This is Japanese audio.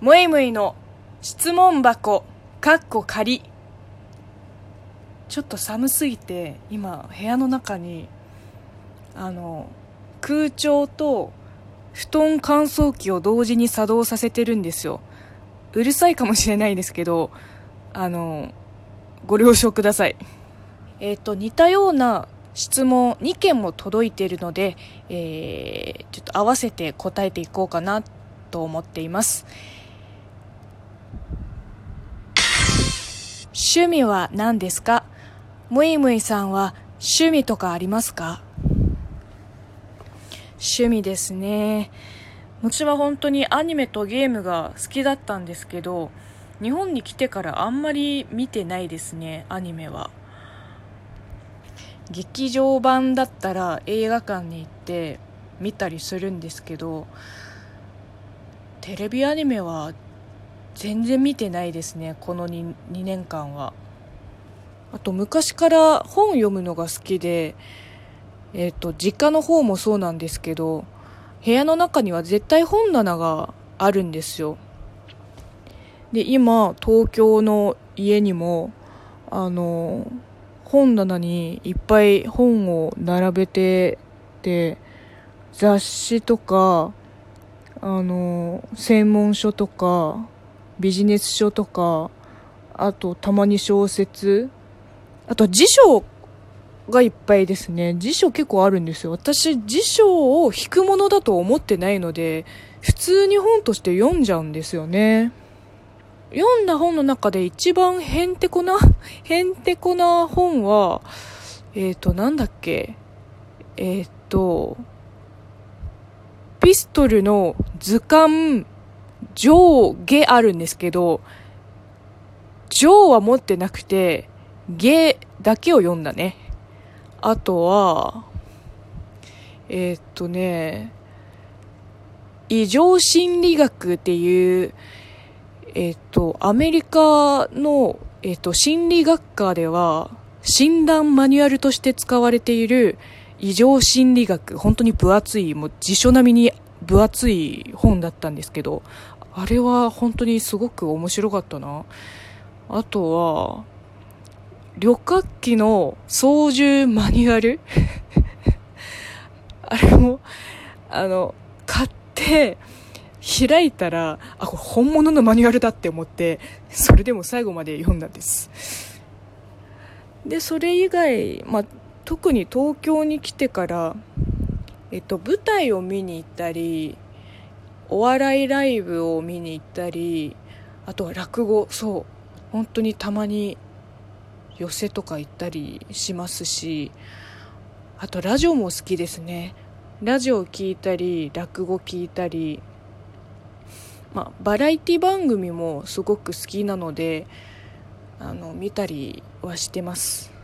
むいむいの質問箱、かっこ仮。ちょっと寒すぎて、今、部屋の中に、あの、空調と布団乾燥機を同時に作動させてるんですよ。うるさいかもしれないですけど、あの、ご了承ください。えっ、と、似たような質問2件も届いているので、えー、ちょっと合わせて答えていこうかなと思っています。趣味は何ですか？むいむいさんは趣味とかありますか？趣味ですね。私は本当にアニメとゲームが好きだったんですけど、日本に来てからあんまり見てないですね、アニメは。劇場版だったら映画館に行って見たりするんですけどテレビアニメは全然見てないですねこの 2, 2年間は。あと昔から本読むのが好きでえっ、ー、と実家の方もそうなんですけど部屋の中には絶対本棚があるんですよ。で今東京の家にもあの本棚にいっぱい本を並べてて雑誌とかあの専門書とかビジネス書とかあとたまに小説。あと辞書がいっぱいですね。辞書結構あるんですよ。私辞書を引くものだと思ってないので普通に本として読んじゃうんですよね。読んだ本の中で一番へんてこな、へんてこな本は、えっ、ー、と、なんだっけ？えっ、ー、と、ピストルの図鑑。上下あるんですけど、上は持ってなくて、下だけを読んだね。あとは、えっ、とね、異常心理学っていう、えっ、と、アメリカの、えっ、と、心理学科では、診断マニュアルとして使われている異常心理学、本当に分厚い、もう辞書並みに分厚い本だったんですけど、あれは本当にすごく面白かったな。あとは、旅客機の操縦マニュアル？あれも、あの、買って、開いたら、あ、これ本物のマニュアルだって思って、それでも最後まで読んだんです。で、それ以外、まあ、特に東京に来てから、えっと、舞台を見に行ったり、お笑いライブを見に行ったり、あとは落語、そう、本当にたまに寄席とか行ったりしますし、あとラジオも好きですね。ラジオを聴いたり、落語聴いたり、まあ、バラエティ番組もすごく好きなのであの見たりはしてます